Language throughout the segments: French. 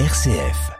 RCF.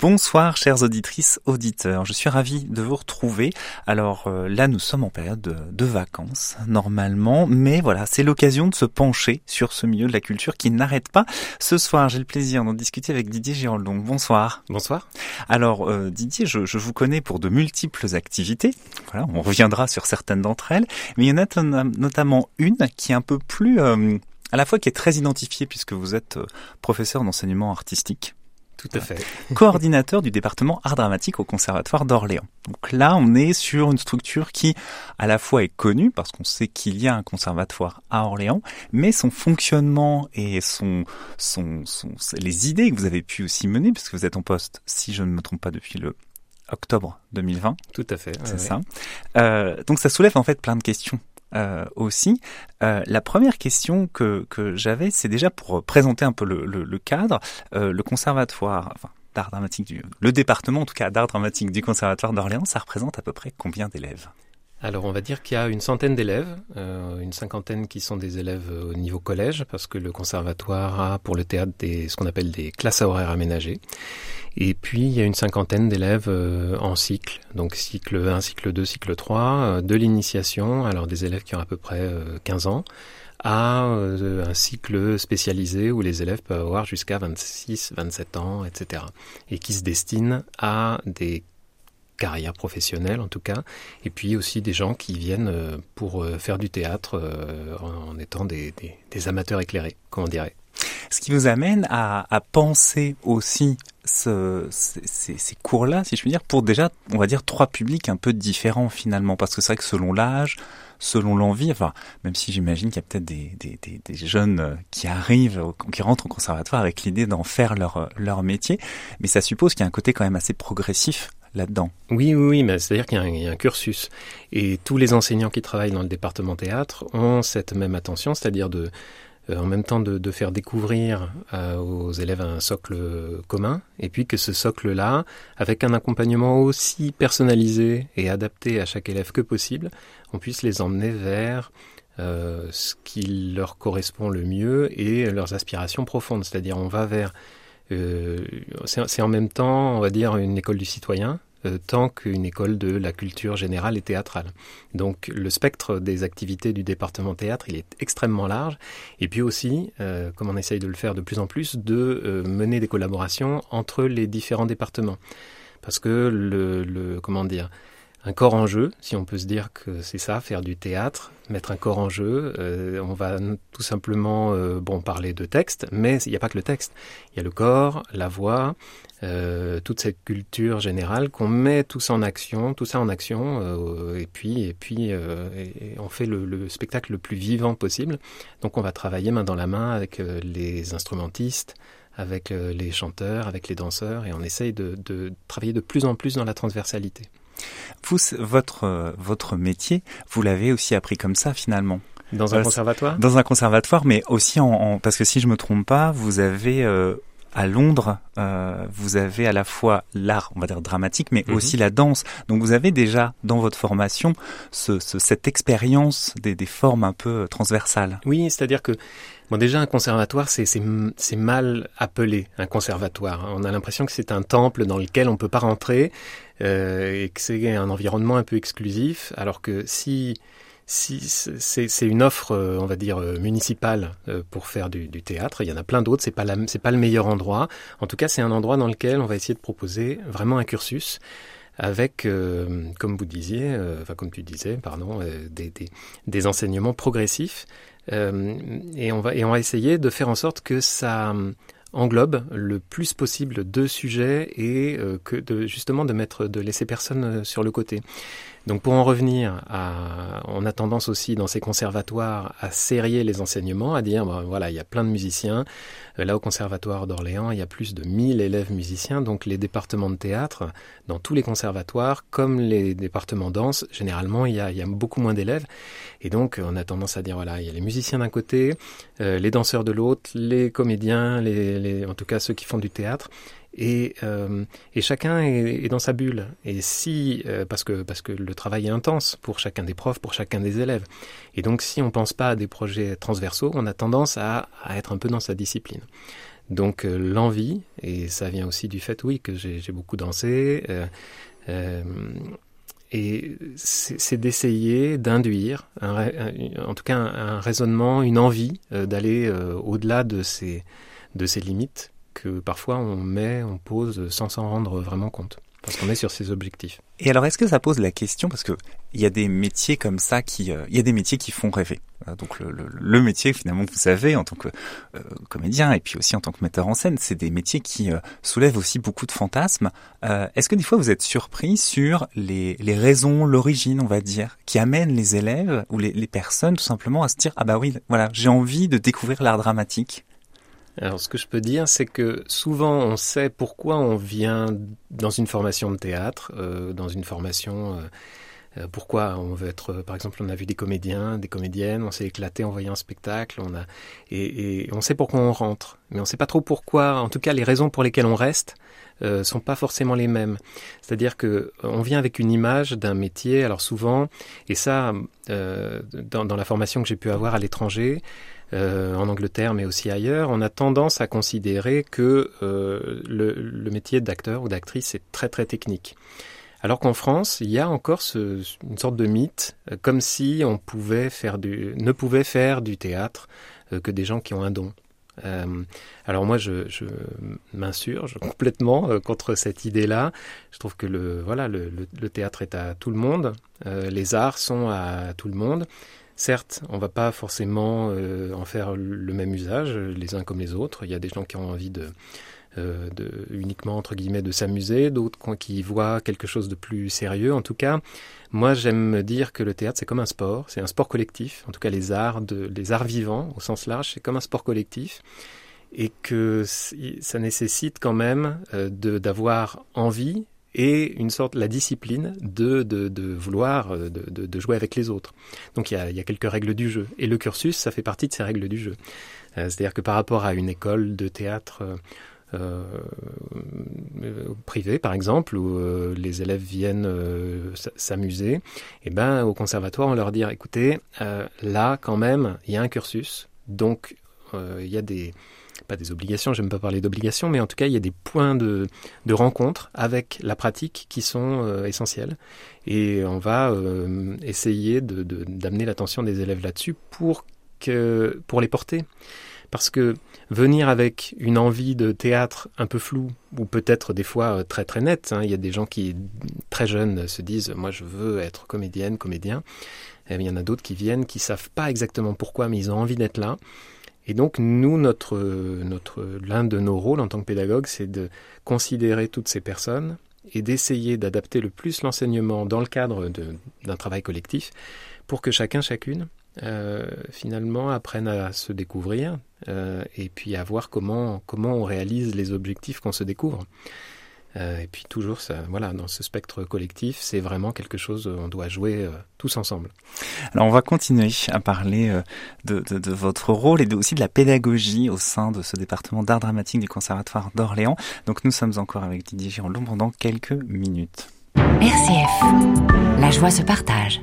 Bonsoir chères auditrices, auditeurs, je suis ravi de vous retrouver. Alors euh, là nous sommes en période de, vacances normalement, mais voilà c'est l'occasion de se pencher sur ce milieu de la culture qui n'arrête pas. Ce soir j'ai le plaisir d'en discuter avec Didier Giraldon. Bonsoir. Bonsoir. Alors euh, Didier, je, je, vous connais pour de multiples activités, voilà, on reviendra sur certaines d'entre elles, mais il y en a notamment une qui est un peu plus... Euh, à la fois qui est très identifié puisque vous êtes euh, professeur d'enseignement artistique. Tout à fait. Coordinateur du département art dramatique au Conservatoire d'Orléans. Donc là, on est sur une structure qui, à la fois est connue parce qu'on sait qu'il y a un conservatoire à Orléans, mais son fonctionnement et son, son, son, les idées que vous avez pu aussi mener, puisque vous êtes en poste, si je ne me trompe pas, depuis le octobre 2020. Tout à fait. C'est ça. Euh, donc ça soulève en fait plein de questions euh, aussi. Euh, la première question que, que j'avais, c'est déjà pour présenter un peu le, le, le cadre. Euh, le conservatoire, enfin, d'art dramatique du, le département en tout cas d'art dramatique du conservatoire d'Orléans, ça représente à peu près combien d'élèves? Alors on va dire qu'il y a une centaine d'élèves, euh, une cinquantaine qui sont des élèves au niveau collège, parce que le conservatoire a pour le théâtre des, ce qu'on appelle des classes à horaires aménagées. Et puis il y a une cinquantaine d'élèves euh, en cycle, donc cycle 1, cycle 2, cycle 3, euh, de l'initiation, alors des élèves qui ont à peu près 15 ans, à un cycle spécialisé où les élèves peuvent avoir jusqu'à 26, 27 ans, etc. Et qui se destinent à des carrière professionnelle en tout cas, et puis aussi des gens qui viennent euh, pour euh, faire du théâtre euh, en étant des, amateurs éclairés, comme on dirait. Ce qui vous amène à, penser aussi ce, ces, cours-là, si je puis dire, pour déjà, on va dire, trois publics un peu différents finalement, parce que c'est vrai que selon l'âge, selon l'envie, enfin, même si j'imagine qu'il y a peut-être des, des, jeunes qui arrivent, qui rentrent au conservatoire avec l'idée d'en faire leur, leur métier, mais ça suppose qu'il y a un côté quand même assez progressif là-dedans. Oui, oui, oui, c'est-à-dire qu'il y, a un cursus. Et tous les enseignants qui travaillent dans le département théâtre ont cette même attention, c'est-à-dire de, euh, en même temps de, faire découvrir euh, aux élèves un socle commun, et puis que ce socle-là, avec un accompagnement aussi personnalisé et adapté à chaque élève que possible, on puisse les emmener vers euh, ce qui leur correspond le mieux et leurs aspirations profondes. C'est-à-dire on va vers c'est en même temps, on va dire, une école du citoyen, euh, tant qu'une école de la culture générale et théâtrale. Donc le spectre des activités du département théâtre, il est extrêmement large. Et puis aussi, euh, comme on essaye de le faire de plus en plus, de mener des collaborations entre les différents départements. Parce que le, le comment dire, un corps en jeu, si on peut se dire que c'est ça, faire du théâtre, mettre un corps en jeu. Euh, on va tout simplement euh, bon parler de texte, mais il n'y a pas que le texte. Il y a le corps, la voix, euh, toute cette culture générale qu'on met tout ça en action, tout ça en action, et puis et puis on fait le, le, spectacle le plus vivant possible. Donc on va travailler main dans la main avec les instrumentistes, avec les chanteurs, avec les danseurs, et on essaye de travailler de plus en plus dans la transversalité. Vous, votre, votre métier, vous l'avez aussi appris comme ça finalement. Dans un euh, conservatoire? Dans un conservatoire, mais aussi en, parce que si je me trompe pas, vous avez euh, à Londres, euh, vous avez à la fois l'art, on va dire dramatique, mais mhm. aussi la danse. Donc vous avez déjà dans votre formation ce, cette expérience des, des, formes un peu transversales. Oui, c'est-à-dire que Bon, déjà, un conservatoire, c'est mal appelé un conservatoire. On a l'impression que c'est un temple dans lequel on peut pas rentrer euh, et que c'est un environnement un peu exclusif, alors que si si c'est une offre, euh, on va dire euh, municipale euh, pour faire du, du théâtre. Il y en a plein d'autres. C'est pas pas le meilleur endroit. En tout cas, c'est un endroit dans lequel on va essayer de proposer vraiment un cursus avec, comme vous disiez, enfin comme tu disais, pardon, des, des, des, enseignements progressifs. et on va et on va essayer de faire en sorte que ça englobe le plus possible de sujets et que de justement de mettre de laisser personne sur le côté. Donc pour en revenir, à, on a tendance aussi dans ces conservatoires à serrer les enseignements, à dire ben, voilà il y a plein de musiciens. Euh, là au conservatoire d'Orléans il y a plus de 1000 élèves musiciens, donc les départements de théâtre dans tous les conservatoires comme les départements danse généralement il y a, beaucoup moins d'élèves. Et donc on a tendance à dire voilà il y a les musiciens d'un côté, euh, les danseurs de l'autre, les comédiens, les, les, en tout cas ceux qui font du théâtre et, euh, et chacun est, dans sa bulle. Et si, euh, parce que parce que le travail est intense pour chacun des profs, pour chacun des élèves. Et donc, si on pense pas à des projets transversaux, on a tendance à, être un peu dans sa discipline. Donc l'envie, et ça vient aussi du fait, oui, que j'ai beaucoup dansé, et c'est d'essayer d'induire, en tout cas un, raisonnement, une envie d'aller au-delà de ces, de ces limites que parfois on met, on pose sans s'en rendre vraiment compte. Parce qu'on est sur ces objectifs. Et alors, est-ce que ça pose la question parce que il y a des métiers comme ça qui, euh, il y a des métiers qui font rêver. Euh, donc le, le, le, métier finalement que vous savez en tant que euh, comédien et puis aussi en tant que metteur en scène, c'est des métiers qui soulèvent aussi beaucoup de fantasmes. est-ce que des fois vous êtes surpris sur les, les raisons, l'origine, on va dire, qui amènent les élèves ou les, les personnes tout simplement à se dire ah bah oui, voilà, j'ai envie de découvrir l'art dramatique. Alors, ce que je peux dire, c'est que souvent, on sait pourquoi on vient dans une formation de théâtre, euh, dans une formation. Euh, euh, pourquoi on veut être, par exemple, on a vu des comédiens, des comédiennes, on s'est éclaté en voyant un spectacle, on a et, et, on sait pourquoi on rentre, mais on ne sait pas trop pourquoi. En tout cas, les raisons pour lesquelles on reste euh, sont pas forcément les mêmes. C'est-à-dire que on vient avec une image d'un métier. Alors souvent, et ça, euh, dans, dans, la formation que j'ai pu avoir à l'étranger, euh, en Angleterre, mais aussi ailleurs, on a tendance à considérer que euh, le, métier d'acteur ou d'actrice est très très technique. Alors qu'en France, il y a encore une sorte de mythe, euh, comme si on ne pouvait faire du théâtre que des gens qui ont un don. alors moi, je, m'insurge complètement contre cette idée-là. Je trouve que le voilà, le, théâtre est à tout le monde, les arts sont à tout le monde. Certes, on va pas forcément euh, en faire le même usage les uns comme les autres. Il y a des gens qui ont envie de, euh, uniquement entre guillemets de s'amuser, d'autres qui voient quelque chose de plus sérieux. En tout cas, moi j'aime me dire que le théâtre c'est comme un sport, c'est un sport collectif. En tout cas, les arts, les arts vivants au sens large, c'est comme un sport collectif et que ça nécessite quand même euh, d'avoir envie et une sorte la discipline de, de, de vouloir euh, de, de, jouer avec les autres. Donc il y, a, quelques règles du jeu. Et le cursus, ça fait partie de ces règles du jeu. Euh, C'est-à-dire que par rapport à une école de théâtre euh, privée, par exemple, où les élèves viennent s'amuser, et eh ben au conservatoire, on leur dit, écoutez, là quand même, il y a un cursus, donc il y a des pas des obligations, j'aime pas parler d'obligations, mais en tout cas, il y a des points de, de rencontre avec la pratique qui sont euh, essentiels. Et on va euh, essayer d'amener de, d'amener l'attention des élèves là-dessus pour, pour les porter. Parce que venir avec une envie de théâtre un peu floue, ou peut-être des fois euh, très très nette, hein, il y a des gens qui, très jeunes, se disent Moi je veux être comédienne, comédien. Et il y en a d'autres qui viennent, qui savent pas exactement pourquoi, mais ils ont envie d'être là. Et donc, nous, notre, l'un de nos rôles en tant que pédagogue, c'est de considérer toutes ces personnes et d'essayer d'adapter le plus l'enseignement dans le cadre d'un travail collectif pour que chacun, chacune, euh, finalement, apprenne à se découvrir euh, et puis à voir comment, comment on réalise les objectifs qu'on se découvre. Euh, et puis toujours, ça, voilà, dans ce spectre collectif, c'est vraiment quelque chose, euh, on doit jouer euh, tous ensemble. Alors on va continuer à parler de, de, de, votre rôle et de, aussi de la pédagogie au sein de ce département d'art dramatique du Conservatoire d'Orléans. Donc nous sommes encore avec Didier Girondon pendant quelques minutes. RCF, la joie se partage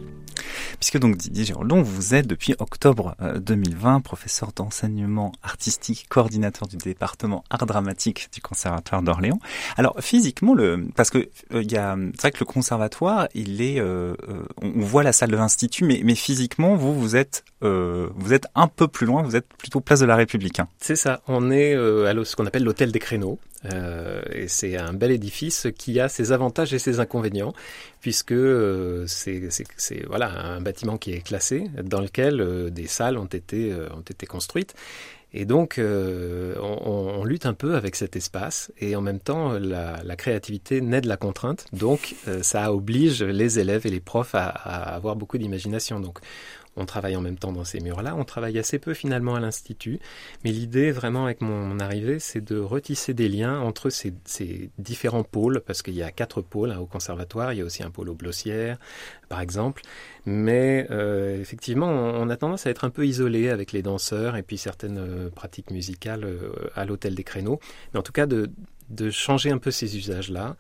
puisque donc Didier Girondon, vous êtes depuis octobre 2020 euh, professeur d'enseignement artistique, coordinateur du département art dramatique du Conservatoire d'Orléans. Alors physiquement, le, parce que euh, c'est vrai que le conservatoire, il est, euh, on voit la salle de l'institut, mais, mais physiquement, vous vous êtes, vous êtes un peu plus loin, vous êtes plutôt place de la République. Hein. C'est ça. On est à ce qu'on appelle l'hôtel des créneaux. Euh, et c'est un bel édifice qui a ses avantages et ses inconvénients, puisque euh, c'est voilà un bâtiment qui est classé, dans lequel euh, des salles ont été, ont été construites. Et donc, on, lutte un peu avec cet espace, et en même temps, la, la créativité naît de la contrainte. Donc, ça oblige les élèves et les profs à, à avoir beaucoup d'imagination. Donc, on travaille en même temps dans ces murs-là. On travaille assez peu finalement à l'Institut. Mais l'idée vraiment avec mon, arrivée, c'est de retisser des liens entre ces, différents pôles, parce qu'il y a quatre pôles hein, au conservatoire. Il y a aussi un pôle au Blossière, par exemple. Mais euh, effectivement, on, a tendance à être un peu isolé avec les danseurs et puis certaines euh, pratiques musicales euh, à l'hôtel des créneaux. Mais en tout cas, de, de changer un peu ces usages-là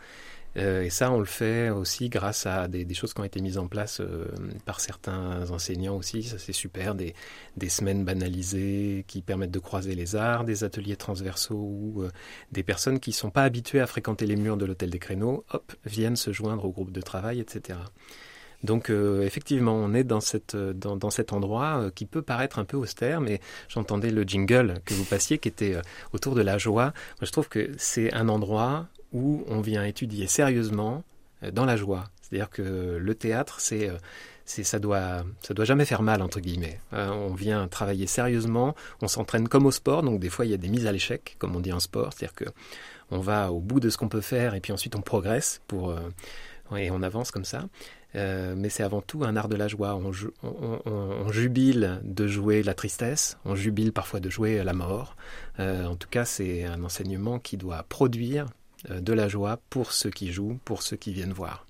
Euh, et ça, on le fait aussi grâce à des, choses qui ont été mises en place euh, par certains enseignants aussi. Ça, c'est super. Des, des, semaines banalisées qui permettent de croiser les arts, des ateliers transversaux où euh, des personnes qui ne sont pas habituées à fréquenter les murs de l'hôtel des créneaux, hop, viennent se joindre au groupe de travail, etc. Donc effectivement, on est dans, cette, dans, dans cet endroit qui peut paraître un peu austère, mais j'entendais le jingle que vous passiez qui était autour de la joie. Moi, je trouve que c'est un endroit où on vient étudier sérieusement euh, dans la joie. C'est-à-dire que le théâtre, c'est euh, ça doit ça doit jamais faire mal entre guillemets. Euh, on vient travailler sérieusement, on s'entraîne comme au sport, donc des fois il y a des mises à l'échec, comme on dit en sport, c'est-à-dire que on va au bout de ce qu'on peut faire et puis ensuite on progresse pour et on avance comme ça. mais c'est avant tout un art de la joie. On, on, jubile de jouer la tristesse, on jubile parfois de jouer la mort. en tout cas, c'est un enseignement qui doit produire de la joie pour ceux qui jouent, pour ceux qui viennent voir.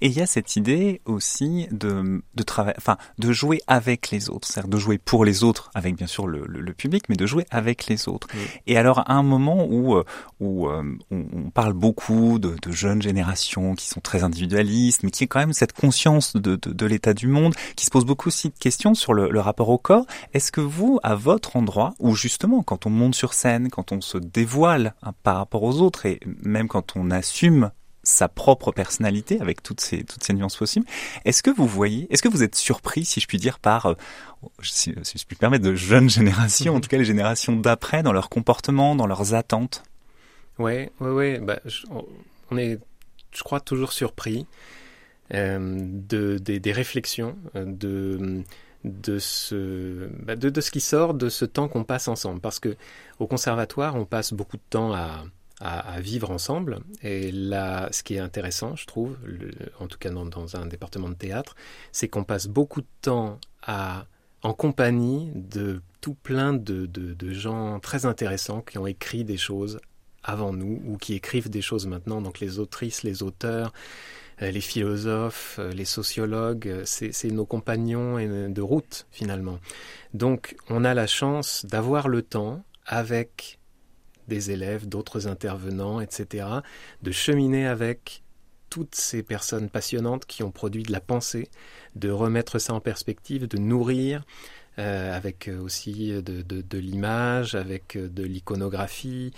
Et il y a cette idée aussi de, de travailler, enfin, de jouer avec les autres, c'est-à-dire de jouer pour les autres, avec bien sûr le, le, public, mais de jouer avec les autres. Et alors, à un moment où, euh, où euh, on, parle beaucoup de, de, jeunes générations qui sont très individualistes, mais qui est quand même cette conscience de, de, de l'état du monde, qui se pose beaucoup aussi de questions sur le, le rapport au corps. Est-ce que vous, à votre endroit, ou justement, quand on monte sur scène, quand on se dévoile hein, par rapport aux autres, et même quand on assume sa propre personnalité avec toutes ces toutes ces nuances possibles. Est-ce que vous voyez, est-ce que vous êtes surpris, si je puis dire, par, euh, si, je puis me permettre, de jeunes générations, en tout cas les générations d'après, dans leur comportement, dans leurs attentes? Ouais, ouais, ouais. Bah, on est, je crois, toujours surpris euh, de, des réflexions, euh, de de ce, bah, de, de, ce qui sort de ce temps qu'on passe ensemble. Parce que au conservatoire, on passe beaucoup de temps à, à, vivre ensemble. Et là, ce qui est intéressant, je trouve, en tout cas dans, un département de théâtre, c'est qu'on passe beaucoup de temps à, en compagnie de tout plein de, de, gens très intéressants qui ont écrit des choses avant nous ou qui écrivent des choses maintenant. Donc les autrices, les auteurs, euh, les philosophes, euh, les sociologues, c'est nos compagnons de route finalement. Donc on a la chance d'avoir le temps avec des élèves, d'autres intervenants, etc., de cheminer avec toutes ces personnes passionnantes qui ont produit de la pensée, de remettre ça en perspective, de nourrir euh, avec aussi de, l'image, avec de l'iconographie,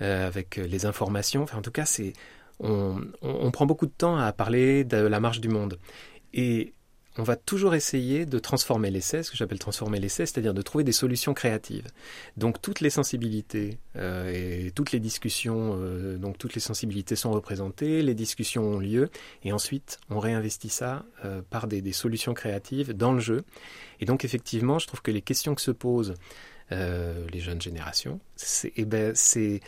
euh, avec les informations. En tout cas, c'est on, on, prend beaucoup de temps à parler de la marche du monde. Et on va toujours essayer de transformer l'essai, ce que j'appelle transformer l'essai, c'est-à-dire de trouver des solutions créatives. Donc toutes les sensibilités euh, et toutes les discussions, euh, donc toutes les sensibilités sont représentées, les discussions ont lieu, et ensuite on réinvestit ça euh, par des, solutions créatives dans le jeu. Et donc effectivement, je trouve que les questions que se posent les jeunes générations, eh ben, c'est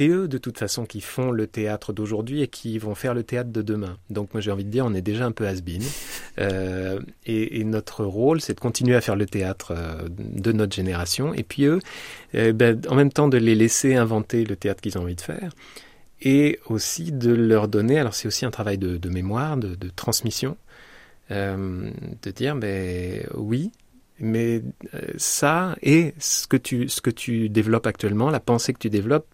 eux de toute façon qui font le théâtre d'aujourd'hui et qui vont faire le théâtre de demain. Donc moi j'ai envie de dire on est déjà un peu has-been euh, et, notre rôle c'est de continuer à faire le théâtre euh, de notre génération et puis eux eh ben, en même temps de les laisser inventer le théâtre qu'ils ont envie de faire et aussi de leur donner alors c'est aussi un travail de, mémoire de, transmission euh, de dire ben oui mais ça et ce que tu ce que tu développes actuellement la pensée que tu développes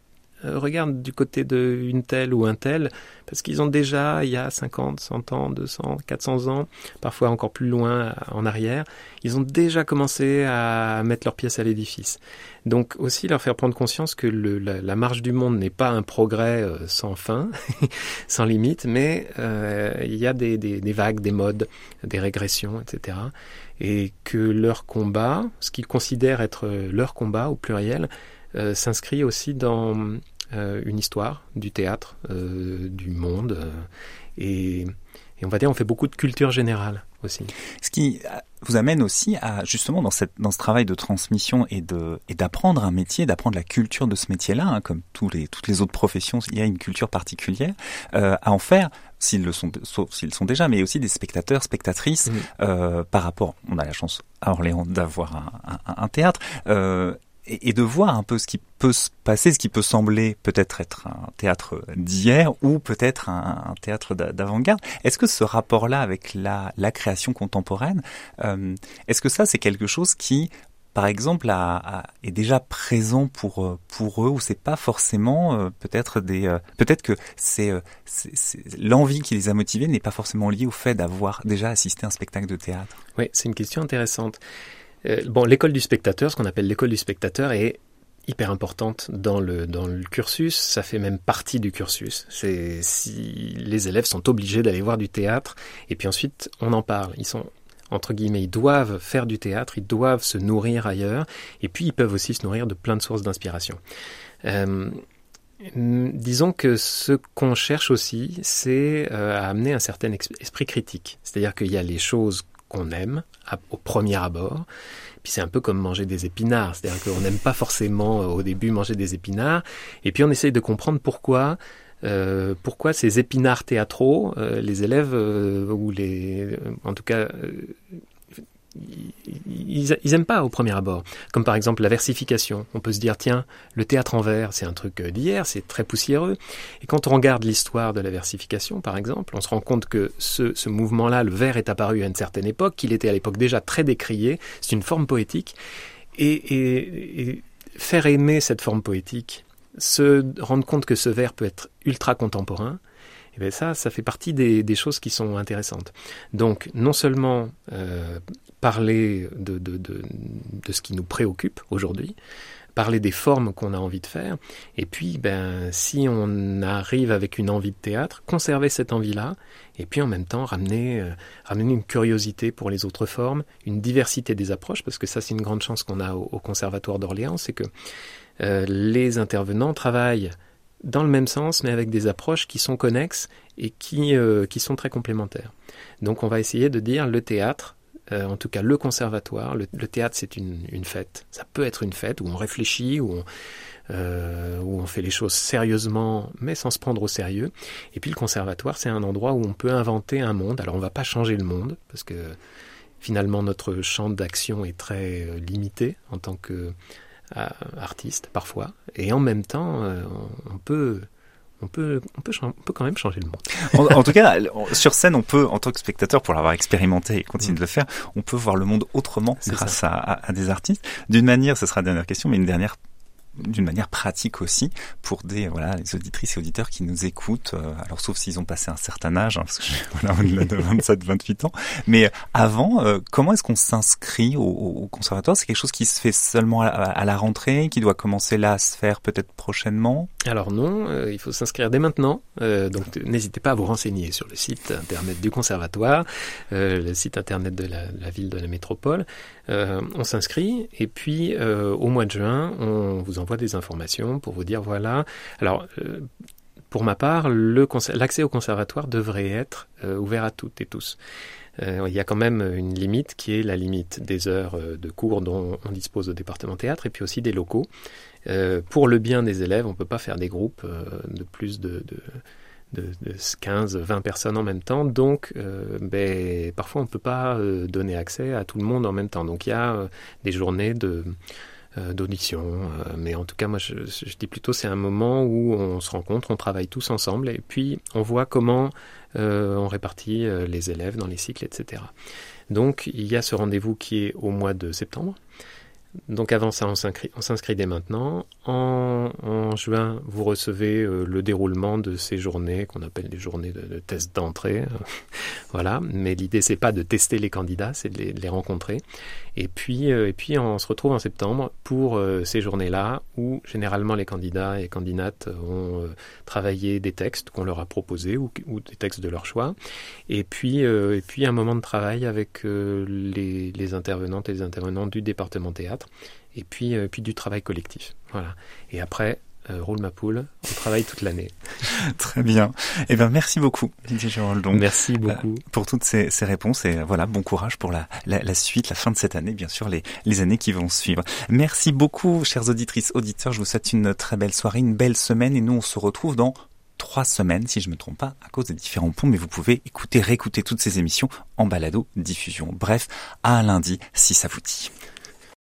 euh, regarde du côté de une telle ou un tel, parce qu'ils ont déjà, il y a 50, 100 ans, 200, 400 ans, parfois encore plus loin en arrière, ils ont déjà commencé à mettre leurs pièces à l'édifice. Donc aussi leur faire prendre conscience que la, marche du monde n'est pas un progrès euh, sans fin, sans limite, mais euh, il y a des, vagues, des modes, des régressions, etc. Et que leur combat, ce qu'ils considèrent être leur combat au pluriel, s'inscrit aussi dans euh, une histoire du théâtre, euh, du monde, euh, et, on va dire on fait beaucoup de culture générale aussi. Ce qui vous amène aussi à justement dans, cette, dans ce travail de transmission et de et d'apprendre un métier, d'apprendre la culture de ce métier-là, hein, comme tous les toutes les autres professions, il y a une culture particulière à en faire s'ils le sont, sauf s'ils sont déjà, mais aussi des spectateurs, spectatrices par rapport. On a la chance à Orléans d'avoir un, un, un, théâtre et, de voir un peu ce qui peut se passer, ce qui peut sembler peut-être être un théâtre d'hier ou peut-être un, théâtre d'avant-garde. Est-ce que ce rapport-là avec la, la création contemporaine, euh, est-ce que ça c'est quelque chose qui par exemple, est déjà présent pour euh, pour eux ou c'est pas forcément euh, peut-être des euh, peut-être que c'est l'envie qui les a motivés n'est pas forcément liée au fait d'avoir déjà assisté à un spectacle de théâtre? Oui, c'est une question intéressante. Bon, l'école du spectateur, ce qu'on appelle l'école du spectateur, est hyper importante dans le dans le cursus. Ça fait même partie du cursus. Les élèves sont obligés d'aller voir du théâtre et puis ensuite on en parle. Ils sont entre guillemets, ils doivent faire du théâtre, ils doivent se nourrir ailleurs, et puis ils peuvent aussi se nourrir de plein de sources d'inspiration. Euh, disons que ce qu'on cherche aussi, c'est euh, à amener un certain esprit critique. C'est-à-dire qu'il y a les choses qu'on aime au premier abord, puis c'est un peu comme manger des épinards, c'est-à-dire qu'on n'aime pas forcément euh, au début manger des épinards, et puis on essaye de comprendre pourquoi euh, pourquoi ces épinards théâtraux, euh, les élèves, ou les, en tout cas, ils, ils, aiment pas au premier abord. Comme par exemple la versification. On peut se dire, tiens, le théâtre en vers, c'est un truc d'hier, c'est très poussiéreux. Et quand on regarde l'histoire de la versification, par exemple, on se rend compte que ce, mouvement-là, le vers est apparu à une certaine époque, qu'il était à l'époque déjà très décrié. C'est une forme poétique. Et, et, et faire aimer cette forme poétique, se rendre compte que ce vers peut être ultra contemporain, et eh bien ça, ça fait partie des, choses qui sont intéressantes. Donc, non seulement euh, parler de, de, de, de, ce qui nous préoccupe aujourd'hui, parler des formes qu'on a envie de faire, et puis, ben, si on arrive avec une envie de théâtre, conserver cette envie-là, et puis en même temps ramener, euh, ramener une curiosité pour les autres formes, une diversité des approches, parce que ça, c'est une grande chance qu'on a au, au Conservatoire d'Orléans, c'est que euh, les intervenants travaillent dans le même sens, mais avec des approches qui sont connexes et qui, euh, qui sont très complémentaires. Donc on va essayer de dire le théâtre, euh, en tout cas le conservatoire, le, théâtre c'est une, une, fête. Ça peut être une fête où on réfléchit, où on, euh, où on fait les choses sérieusement, mais sans se prendre au sérieux. Et puis le conservatoire, c'est un endroit où on peut inventer un monde. Alors on ne va pas changer le monde, parce que finalement notre champ d'action est très limité en tant que artiste parfois, et en même temps, euh, on peut on peut, on peut, on peut quand même changer le monde. En, tout cas, sur scène, on peut, en tant que spectateur, pour l'avoir expérimenté et continuer de le faire, on peut voir le monde autrement grâce à, à, des artistes. D'une manière, ce sera la dernière question, mais une dernière d'une manière pratique aussi pour des voilà les auditrices et auditeurs qui nous écoutent euh, alors sauf s'ils ont passé un certain âge hein, parce que voilà au-delà de 27 28 ans. Mais avant euh, comment est-ce qu'on s'inscrit au, conservatoire? C'est quelque chose qui se fait seulement à, la rentrée qui doit commencer là à se faire peut-être prochainement? Alors non euh, il faut s'inscrire dès maintenant. Donc n'hésitez pas à vous renseigner sur le site internet du conservatoire le site internet de la, la ville de la métropole. On s'inscrit et puis au mois de juin on vous en envoie des informations pour vous dire voilà. Alors, euh, pour ma part, l'accès au conservatoire devrait être euh, ouvert à toutes et tous. Euh, il y a quand même une limite qui est la limite des heures de cours dont on dispose au département théâtre et puis aussi des locaux. pour le bien des élèves, on ne peut pas faire des groupes de plus de, de, de 15, 20 personnes en même temps. Donc, ben, parfois, on ne peut pas donner accès à tout le monde en même temps. Donc, il y a des journées de d'audition. Euh, mais en tout cas, moi, je, dis plutôt c'est un moment où on se rencontre, on travaille tous ensemble, et puis on voit comment euh, on répartit les élèves dans les cycles, etc. Donc, il y a ce rendez-vous qui est au mois de septembre. Donc avant ça, on s'inscrit dès maintenant. En, juin, vous recevez euh, le déroulement de ces journées qu'on appelle des journées de, test d'entrée. voilà. Mais l'idée, c'est pas de tester les candidats, c'est de, les, rencontrer. Et puis, euh, et puis, on se retrouve en septembre pour euh, ces journées-là où généralement les candidats et candidates ont travaillé des textes qu'on leur a proposés ou, des textes de leur choix. Et puis, un moment de travail avec les, les intervenantes et les intervenants du département théâtre et puis, euh, puis du travail collectif. Voilà. Et après, euh, roule ma poule, on travaille toute l'année. Très bien. Eh bien, merci beaucoup, Didier Géroldon. Merci beaucoup. Euh, pour toutes ces, ces, réponses et voilà, bon courage pour la, la, la, suite, la fin de cette année, bien sûr, les, les années qui vont suivre. Merci beaucoup, chères auditrices, auditeurs. Je vous souhaite une très belle soirée, une belle semaine et nous, on se retrouve dans trois semaines, si je me trompe pas, à cause des différents ponts, mais vous pouvez écouter, réécouter toutes ces émissions en balado diffusion. Bref, à lundi, si ça vous dit.